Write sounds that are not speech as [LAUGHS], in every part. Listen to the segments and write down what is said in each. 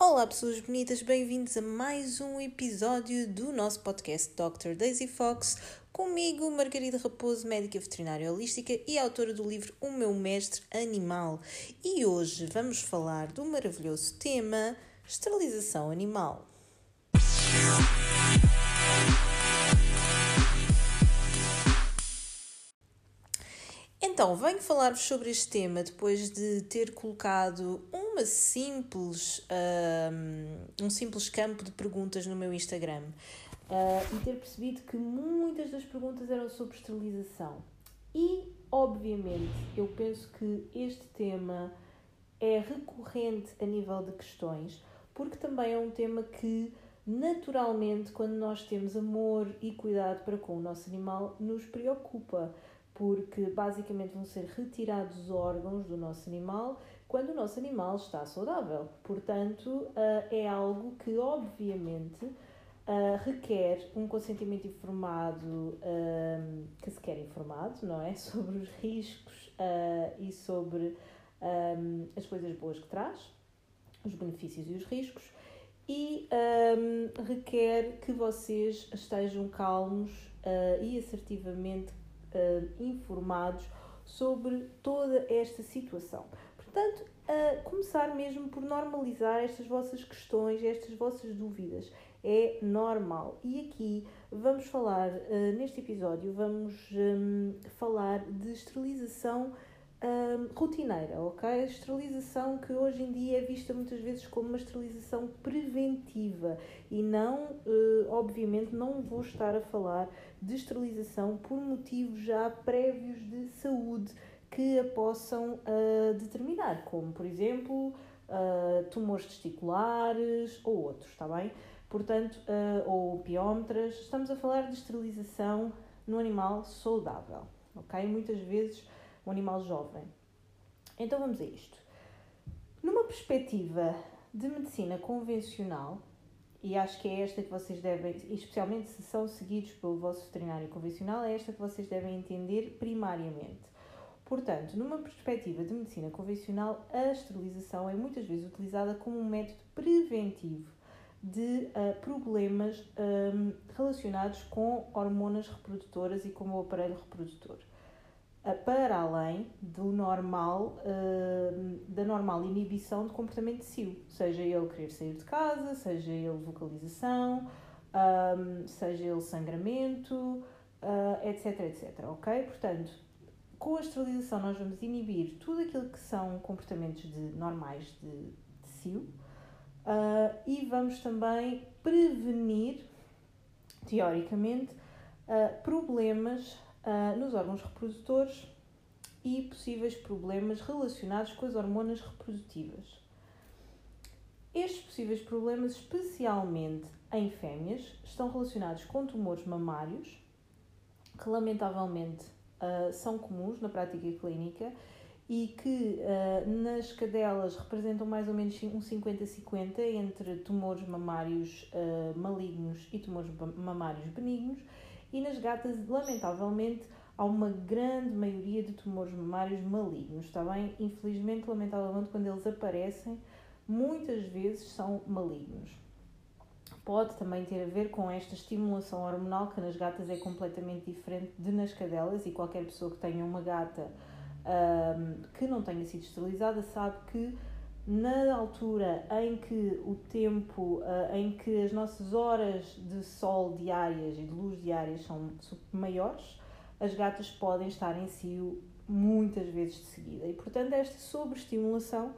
Olá, pessoas bonitas, bem-vindos a mais um episódio do nosso podcast Dr. Daisy Fox. Comigo, Margarida Raposo, médica veterinária holística e autora do livro O Meu Mestre Animal. E hoje vamos falar do maravilhoso tema esterilização animal. Então, venho falar-vos sobre este tema depois de ter colocado uma simples, um, um simples campo de perguntas no meu Instagram uh, e ter percebido que muitas das perguntas eram sobre esterilização. E, obviamente, eu penso que este tema é recorrente a nível de questões, porque também é um tema que, naturalmente, quando nós temos amor e cuidado para com o nosso animal, nos preocupa porque basicamente vão ser retirados órgãos do nosso animal quando o nosso animal está saudável. Portanto, eh, é algo que obviamente eh, requer um consentimento informado, eh, que se quer informado, não é? [LAUGHS] Sobre os riscos e sobre as coisas boas que traz, os benefícios e os riscos. E requer que vocês estejam calmos e assertivamente uh, informados sobre toda esta situação. Portanto, uh, começar mesmo por normalizar estas vossas questões, estas vossas dúvidas. É normal. E aqui vamos falar, uh, neste episódio, vamos um, falar de esterilização um, rotineira, ok? A esterilização que hoje em dia é vista muitas vezes como uma esterilização preventiva e não, uh, obviamente, não vou estar a falar de esterilização por motivos já prévios de saúde que a possam uh, determinar, como por exemplo uh, tumores testiculares ou outros, está bem? Portanto, ou piómetras, estamos a falar de esterilização no animal saudável, ok? Muitas vezes um animal jovem. Então vamos a isto. Numa perspectiva de medicina convencional, e acho que é esta que vocês devem, especialmente se são seguidos pelo vosso veterinário convencional, é esta que vocês devem entender primariamente. Portanto, numa perspectiva de medicina convencional, a esterilização é muitas vezes utilizada como um método preventivo de uh, problemas um, relacionados com hormonas reprodutoras e com o aparelho reprodutor para além do normal, uh, da normal inibição de comportamento de cio, seja ele querer sair de casa, seja ele vocalização, um, seja ele sangramento, uh, etc, etc, ok? Portanto, com a esterilização nós vamos inibir tudo aquilo que são comportamentos de, normais de, de cio uh, e vamos também prevenir, teoricamente, problemas uh, nos órgãos reprodutores e possíveis problemas relacionados com as hormonas reprodutivas. Estes possíveis problemas, especialmente em fêmeas, estão relacionados com tumores mamários, que lamentavelmente uh, são comuns na prática clínica e que uh, nas cadelas representam mais ou menos um 50-50 entre tumores mamários uh, malignos e tumores mamários benignos e nas gatas, lamentavelmente, há uma grande maioria de tumores mamários malignos, está bem? Infelizmente, lamentavelmente, quando eles aparecem, muitas vezes são malignos. Pode também ter a ver com esta estimulação hormonal que nas gatas é completamente diferente de nas cadelas e qualquer pessoa que tenha uma gata um, que não tenha sido esterilizada sabe que na altura em que o tempo, uh, em que as nossas horas de sol diárias e de luz diárias são maiores, as gatas podem estar em cio muitas vezes de seguida. E, portanto, esta sobreestimulação,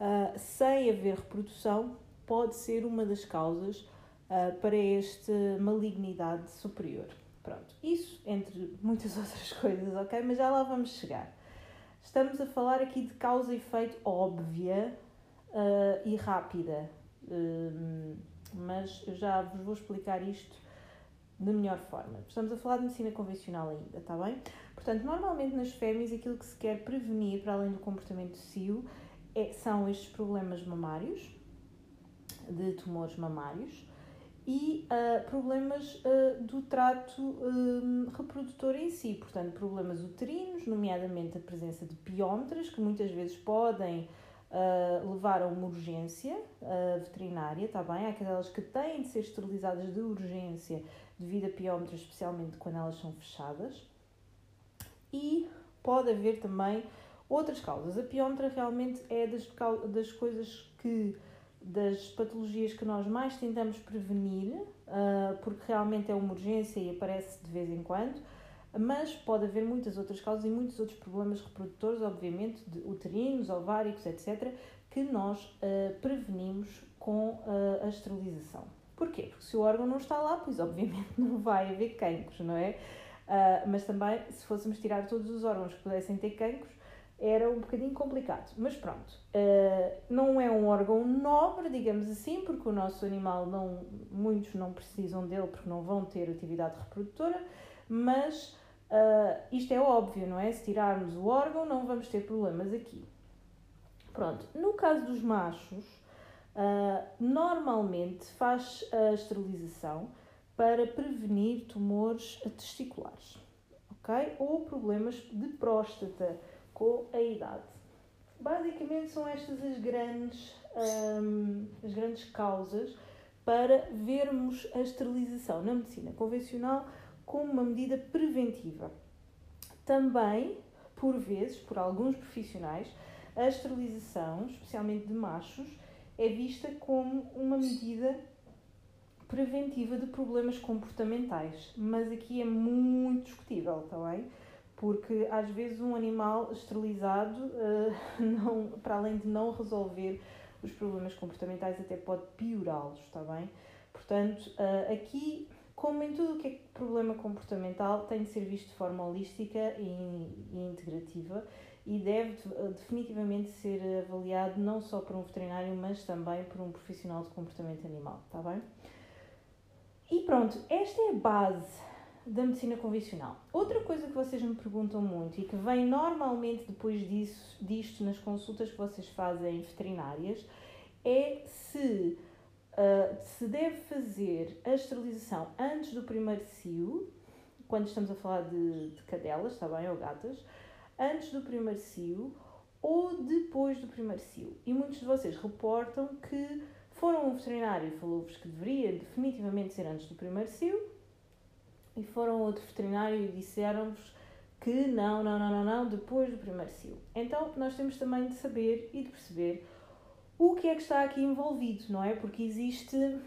uh, sem haver reprodução, pode ser uma das causas uh, para esta malignidade superior. Pronto, isso entre muitas [LAUGHS] outras coisas, ok? Mas já lá vamos chegar. Estamos a falar aqui de causa e efeito óbvia uh, e rápida. Uh, mas já vos vou explicar isto da melhor forma. Estamos a falar de medicina convencional ainda, está bem? Portanto, normalmente nas fêmeas aquilo que se quer prevenir, para além do comportamento cio, é, são estes problemas mamários, de tumores mamários, e uh, problemas uh, do trato um, reprodutor em si, portanto, problemas uterinos, nomeadamente a presença de piómetras, que muitas vezes podem uh, levar a uma urgência veterinária, está bem? Há aquelas que têm de ser esterilizadas de urgência devido a piómetros, especialmente quando elas são fechadas. E pode haver também outras causas. A piómetra realmente é das, das coisas que das patologias que nós mais tentamos prevenir, uh, porque realmente é uma urgência e aparece de vez em quando, mas pode haver muitas outras causas e muitos outros problemas reprodutores, obviamente, de uterinos, ováricos, etc., que nós uh, prevenimos com uh, a esterilização. Porquê? Porque se o órgão não está lá, pois obviamente [LAUGHS] não vai haver cancros, não é? mas também, se fôssemos tirar todos os órgãos que pudessem ter cancros, era um bocadinho complicado. Mas pronto, uh, não é um órgão nobre, digamos assim, porque o nosso animal, não, muitos não precisam dele porque não vão ter atividade reprodutora, mas uh, isto é óbvio, não é? Se tirarmos o órgão, não vamos ter problemas aqui. Pronto, no caso dos machos, uh, normalmente faz a esterilização para prevenir tumores testiculares, ok? Ou problemas de próstata com a idade. Basicamente são estas as grandes, hum, as grandes causas para vermos a esterilização na medicina convencional como uma medida preventiva. Também, por vezes, por alguns profissionais, a esterilização, especialmente de machos, é vista como uma medida preventiva de problemas comportamentais, mas aqui é muito discutível, está bem? Porque às vezes um animal esterilizado, uh, [LAUGHS] não, para além de não resolver os problemas comportamentais, até pode piorá-los, está bem? Portanto, uh, aqui, como em tudo o que é problema comportamental, tem de ser visto de forma holística e, e integrativa e deve uh, definitivamente ser avaliado não só por um veterinário, mas também por um profissional de comportamento animal, está bem? E pronto, esta é a base da medicina convencional. Outra coisa que vocês me perguntam muito e que vem normalmente depois disso, disto nas consultas que vocês fazem veterinárias é se uh, se deve fazer a esterilização antes do primeiro cio, quando estamos a falar de, de cadelas, está bem, ou gatas, antes do primeiro cio ou depois do primeiro cio. E muitos de vocês reportam que foram um veterinário e falou-vos que deveria definitivamente ser antes do primeiro cio e foram a outro veterinário e disseram-vos que não, não, não, não, não, depois do primeiro cio. Então nós temos também de saber e de perceber o que é que está aqui envolvido, não é? Porque existe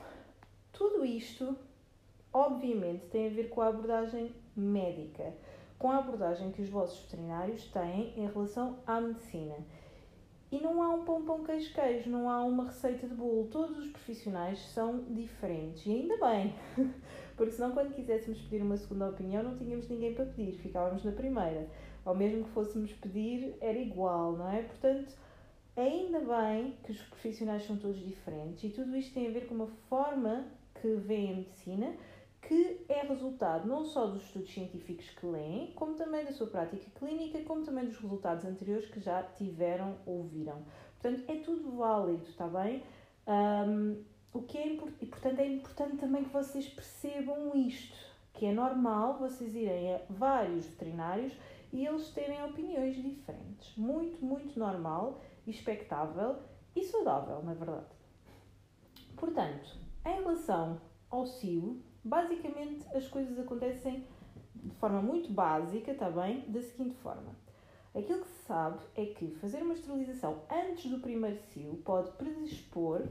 tudo isto, obviamente, tem a ver com a abordagem médica, com a abordagem que os vossos veterinários têm em relação à medicina. E não há um pão pão queijo queijo, não há uma receita de bolo. Todos os profissionais são diferentes e ainda bem, [LAUGHS] porque senão quando quiséssemos pedir uma segunda opinião não tínhamos ninguém para pedir, ficávamos na primeira. Ou mesmo que fôssemos pedir, era igual, não é? Portanto, ainda bem que os profissionais são todos diferentes e tudo isto tem a ver com uma forma que vem a medicina que é resultado não só dos estudos científicos que leem, como também da sua prática clínica, como também dos resultados anteriores que já tiveram ou viram. Portanto, é tudo válido, está bem? Um, o que é e portanto é importante também que vocês percebam isto, que é normal vocês irem a vários veterinários e eles terem opiniões diferentes. Muito, muito normal, expectável e saudável, na verdade. Portanto, em relação ao CIO, Basicamente, as coisas acontecem de forma muito básica, está bem? Da seguinte forma. Aquilo que se sabe é que fazer uma esterilização antes do primeiro cio pode predispor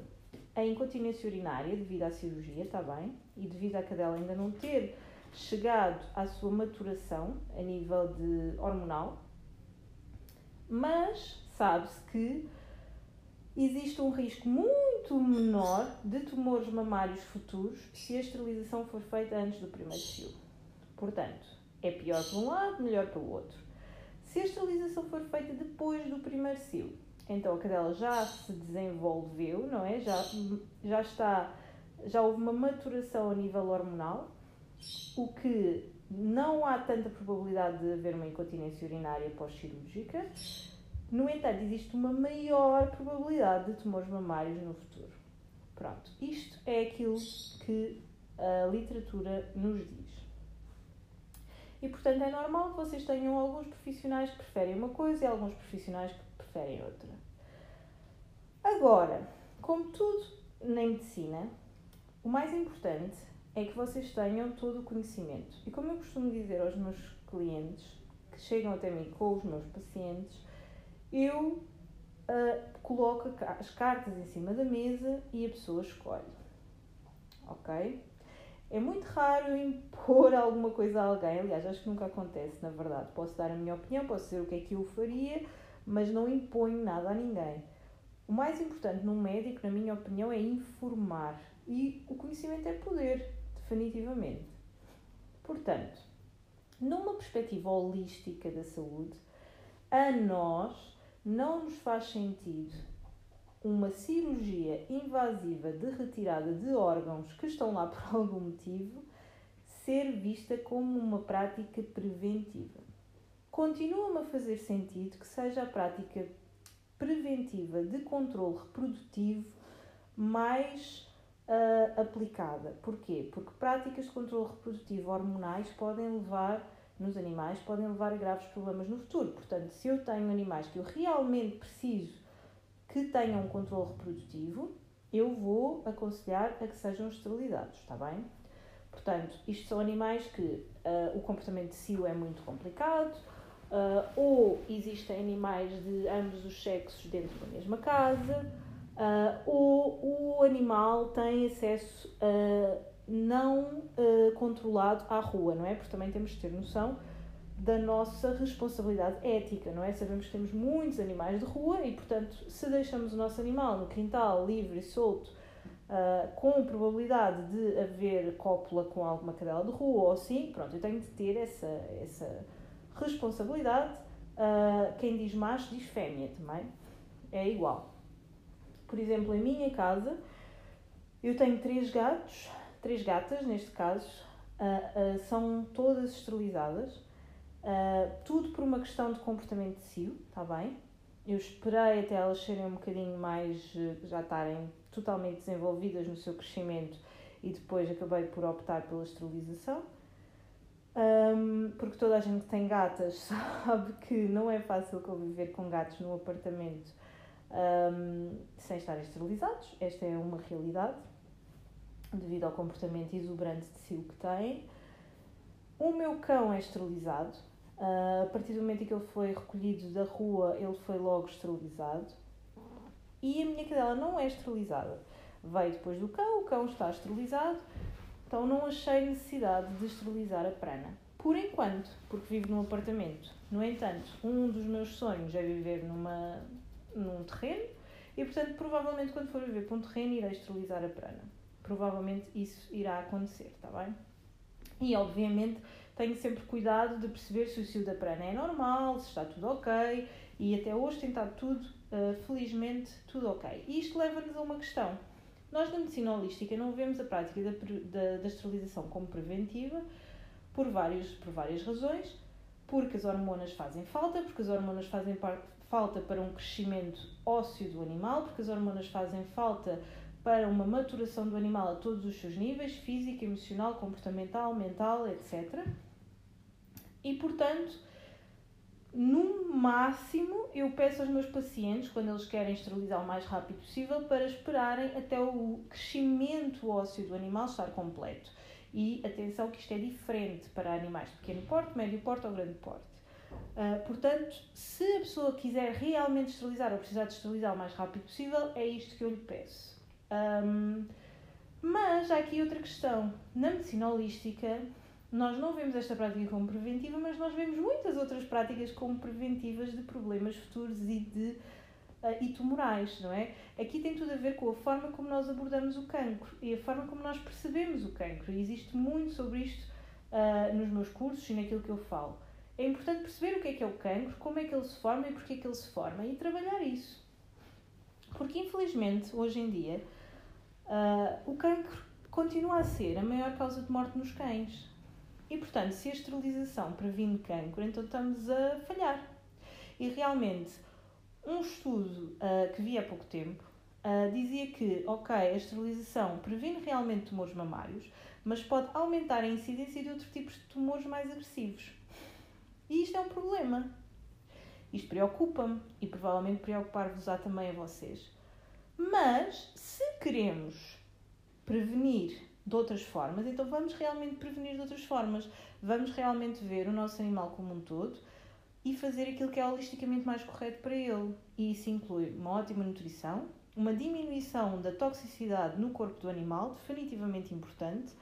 a incontinência urinária devido à cirurgia, está bem? E devido à cadela ainda não ter chegado à sua maturação a nível de hormonal. Mas sabe-se que existe um risco muito menor de tumores mamários futuros se a esterilização for feita antes do primeiro cio. Portanto, é pior para um lado, melhor para o outro. Se a esterilização for feita depois do primeiro cio, então a cadela já se desenvolveu, não é? Já, já está, já houve uma maturação a nível hormonal, o que não há tanta probabilidade de haver uma incontinência urinária pós-cirúrgica no entanto, existe uma maior probabilidade de tumores mamários no futuro. Pronto, isto é aquilo que a literatura nos diz. E portanto é normal que vocês tenham alguns profissionais que preferem uma coisa e alguns profissionais que preferem outra. Agora, como tudo na medicina, o mais importante é que vocês tenham todo o conhecimento. E como eu costumo dizer aos meus clientes que chegam até mim com os meus pacientes, eu uh, coloco as cartas em cima da mesa e a pessoa escolhe. Ok? É muito raro impor [LAUGHS] alguma coisa a alguém, aliás, acho que nunca acontece, na verdade. Posso dar a minha opinião, posso dizer o que é que eu faria, mas não imponho nada a ninguém. O mais importante num médico, na minha opinião, é informar. E o conhecimento é poder, definitivamente. Portanto, numa perspectiva holística da saúde, a nós não nos faz sentido uma cirurgia invasiva de retirada de órgãos que estão lá [LAUGHS] por algum motivo ser vista como uma prática preventiva. Continua-me a fazer sentido que seja a prática preventiva de controle reprodutivo mais uh, aplicada. Porquê? Porque práticas de controle reprodutivo hormonais podem levar, nos animais, podem levar a graves problemas no futuro. Portanto, se eu tenho animais que eu realmente preciso que tenham um controle reprodutivo, eu vou aconselhar a que sejam esterilizados, está bem? Portanto, isto são animais que uh, o comportamento de cio é muito complicado, uh, ou existem animais de ambos os sexos dentro da mesma casa, uh, ou o animal tem acesso não controlado à rua, não é? Porque também temos de ter noção da nossa responsabilidade ética, não é? Sabemos que temos muitos animais de rua e, portanto, se deixamos o nosso animal no quintal, livre e solto, uh, com probabilidade de haver cópula com alguma cadela de rua ou assim, pronto, eu tenho de ter essa, essa responsabilidade. Uh, quem diz macho diz fêmea também, é igual. Por exemplo, em minha casa, eu tenho três gatos, três gatas neste caso, uh, são todas esterilizadas Uh, tudo por uma questão de comportamento de cio, está bem? Eu esperei até elas serem um bocadinho mais, já estarem totalmente desenvolvidas no seu crescimento e depois acabei por optar pela esterilização. Um, porque toda a gente que tem gatas [LAUGHS] sabe que não é fácil conviver com gatos no apartamento um, sem estarem esterilizados. Esta é uma realidade devido ao comportamento exuberante de cio que têm. O meu cão é esterilizado, Uh, a partir do momento em que ele foi recolhido da rua, ele foi logo esterilizado. E a minha cadela não é esterilizada. Veio depois do cão, o cão está esterilizado, então não achei necessidade de esterilizar a prana. Por enquanto, porque vivo num apartamento. No entanto, um dos meus sonhos é viver numa, num terreno e, portanto, provavelmente quando for viver para um terreno irei esterilizar a prana. Provavelmente isso irá acontecer, está bem? E, obviamente, tenho sempre cuidado de perceber se o cio da prana é normal, se está tudo ok e até hoje tem estado tudo, uh, felizmente, tudo ok. E isto leva-nos a uma questão. Nós na medicina holística não vemos a prática da, da, da esterilização como preventiva por, vários, por várias razões, porque as hormonas fazem falta, porque as hormonas fazem falta para um crescimento ósseo do animal, porque as hormonas fazem falta para uma maturação do animal a todos os seus níveis, físico, emocional, comportamental, mental, etc. E portanto, no máximo, eu peço aos meus pacientes, quando eles querem esterilizar o mais rápido possível, para esperarem até o crescimento ósseo do animal estar completo. E atenção que isto é diferente para animais de pequeno porte, médio porte ou grande porte. Uh, portanto, se a pessoa quiser realmente esterilizar ou precisar de esterilizar o mais rápido possível, é isto que eu lhe peço. Um, mas há aqui outra questão. Na medicina holística, nós não vemos esta prática como preventiva, mas nós vemos muitas outras práticas como preventivas de problemas futuros e de uh, e tumorais, não é? Aqui tem tudo a ver com a forma como nós abordamos o cancro e a forma como nós percebemos o cancro. E existe muito sobre isto uh, nos meus cursos e naquilo que eu falo. É importante perceber o que é que é o cancro, como é que ele se forma e porquê é que ele se forma e trabalhar isso. Porque infelizmente, hoje em dia, uh, o cancro continua a ser a maior causa de morte nos cães. E, portanto, se a esterilização previne cancro, então estamos a falhar. E realmente, um estudo uh, que vi há pouco tempo uh, dizia que, ok, a esterilização previne realmente tumores mamários, mas pode aumentar a incidência de outros tipos de tumores mais agressivos. E isto é um problema. Isto preocupa-me e provavelmente preocupar-vos-á também a vocês. Mas se queremos prevenir de outras formas, então vamos realmente prevenir de outras formas. Vamos realmente ver o nosso animal como um todo e fazer aquilo que é holisticamente mais correto para ele. E isso inclui uma ótima nutrição, uma diminuição da toxicidade no corpo do animal, definitivamente importante.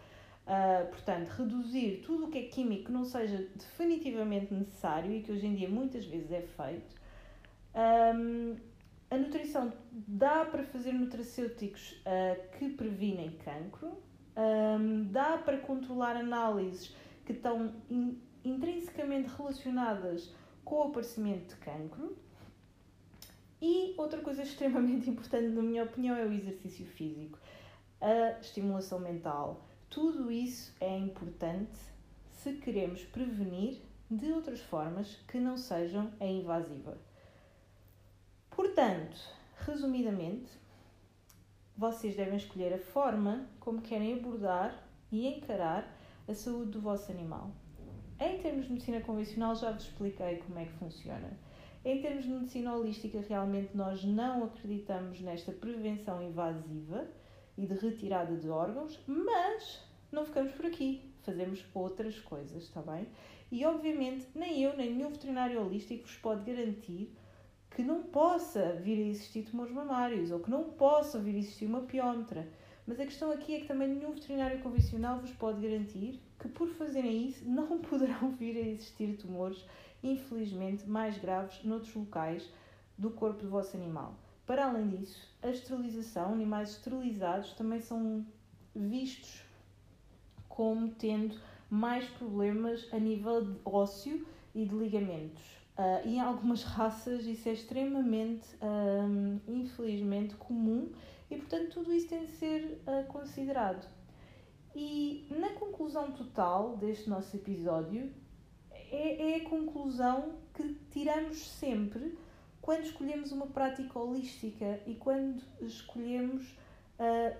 Uh, portanto, reduzir tudo o que é químico que não seja definitivamente necessário e que hoje em dia muitas vezes é feito. Um, a nutrição dá para fazer nutracêuticos uh, que previnem cancro, um, dá para controlar análises que estão in, intrinsecamente relacionadas com o aparecimento de cancro. E outra coisa [LAUGHS] extremamente importante, na minha opinião, é o exercício físico, a estimulação mental. Tudo isso é importante se queremos prevenir de outras formas que não sejam a invasiva. Portanto, resumidamente, vocês devem escolher a forma como querem abordar e encarar a saúde do vosso animal. Em termos de medicina convencional, já vos expliquei como é que funciona. Em termos de medicina holística, realmente nós não acreditamos nesta prevenção invasiva e de retirada de órgãos, mas não ficamos por aqui, fazemos outras coisas, está bem? E obviamente, nem eu, nem nenhum veterinário holístico vos pode garantir que não possa vir a existir tumores mamários ou que não possa vir a existir uma piómetra. Mas a questão aqui é que também nenhum veterinário convencional vos pode garantir que por fazerem isso [LAUGHS] não poderão vir a existir tumores, infelizmente, mais graves noutros locais do corpo do vosso animal. Para além disso, a esterilização, animais esterilizados também são vistos como tendo mais problemas a nível ósseo e de ligamentos. Uh, e em algumas [LAUGHS] raças isso é extremamente, um, infelizmente, comum e, portanto, tudo isso tem de ser uh, considerado. E na conclusão total deste nosso episódio, é, é a conclusão que tiramos sempre quando escolhemos uma prática holística e quando escolhemos uh,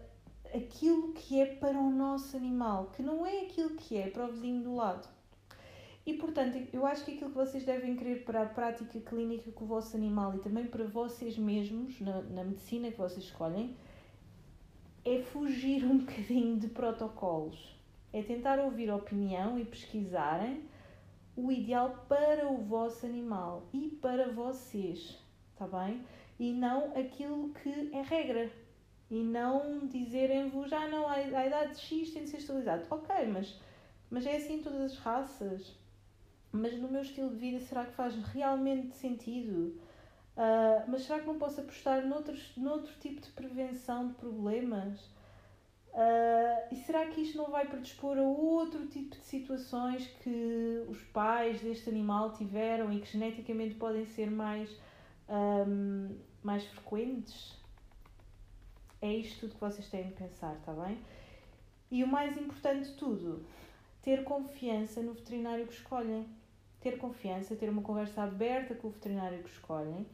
aquilo que é para o nosso animal, que não é aquilo que é para o vizinho do lado. E portanto, eu acho que aquilo que vocês devem querer para a prática clínica com o vosso animal e também para vocês mesmos, na, na medicina que vocês escolhem, é fugir um [LAUGHS] bocadinho de protocolos. É tentar ouvir opinião e pesquisarem o ideal para o vosso animal e para vocês, está bem? E não aquilo que é regra. E não dizerem-vos, ah não, a idade X tem de ser estabilizado. Ok, mas, mas é assim em todas as raças mas no meu estilo de vida será que faz realmente sentido? Uh, mas será que não posso apostar noutros, noutro tipo de prevenção de problemas? Uh, e será que isto não vai predispor a outro tipo de situações que os pais deste animal tiveram e que geneticamente podem ser mais, um, mais frequentes? É isto tudo que vocês têm de pensar, está bem? E o mais importante de tudo, ter confiança no veterinário que escolhem ter confiança, ter uma conversa aberta com o veterinário que escolhem,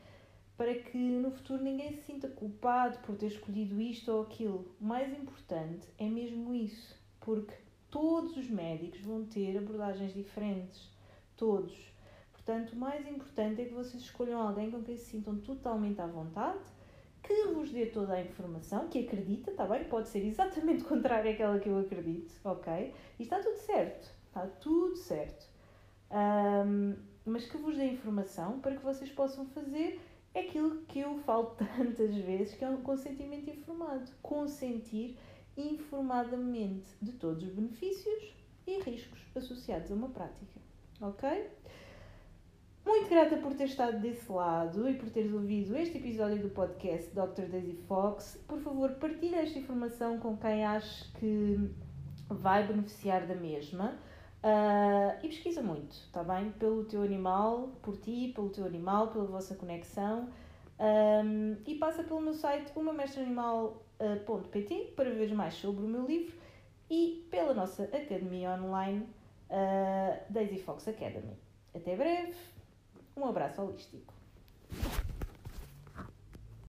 para que no futuro ninguém se sinta culpado por ter escolhido isto ou aquilo. O mais importante é mesmo isso, porque todos os médicos vão ter abordagens diferentes. Todos. Portanto, o mais importante é que vocês escolham alguém com quem se sintam totalmente à vontade, que vos dê toda a informação, que acredita, está bem? Pode ser exatamente contrária àquela que eu acredito, ok? E está tudo certo. Está tudo certo um, mas que vos dê informação para que vocês possam fazer aquilo que eu falo [LAUGHS] tantas vezes, que é um consentimento informado. Consentir informadamente de todos os benefícios e riscos associados a uma prática. Ok? Muito grata por ter estado desse lado e por teres ouvido este episódio do podcast Dr. Daisy Fox. Por favor, partilhe esta informação com quem acha que vai beneficiar da mesma. Uh, e pesquisa muito, está bem? Pelo teu animal, por ti, pelo teu animal, pela vossa conexão. Um, e passa pelo meu site umamestreanimal.pt para ver mais sobre o meu livro e pela nossa academia online uh, Daisy Fox Academy. Até breve, um abraço holístico.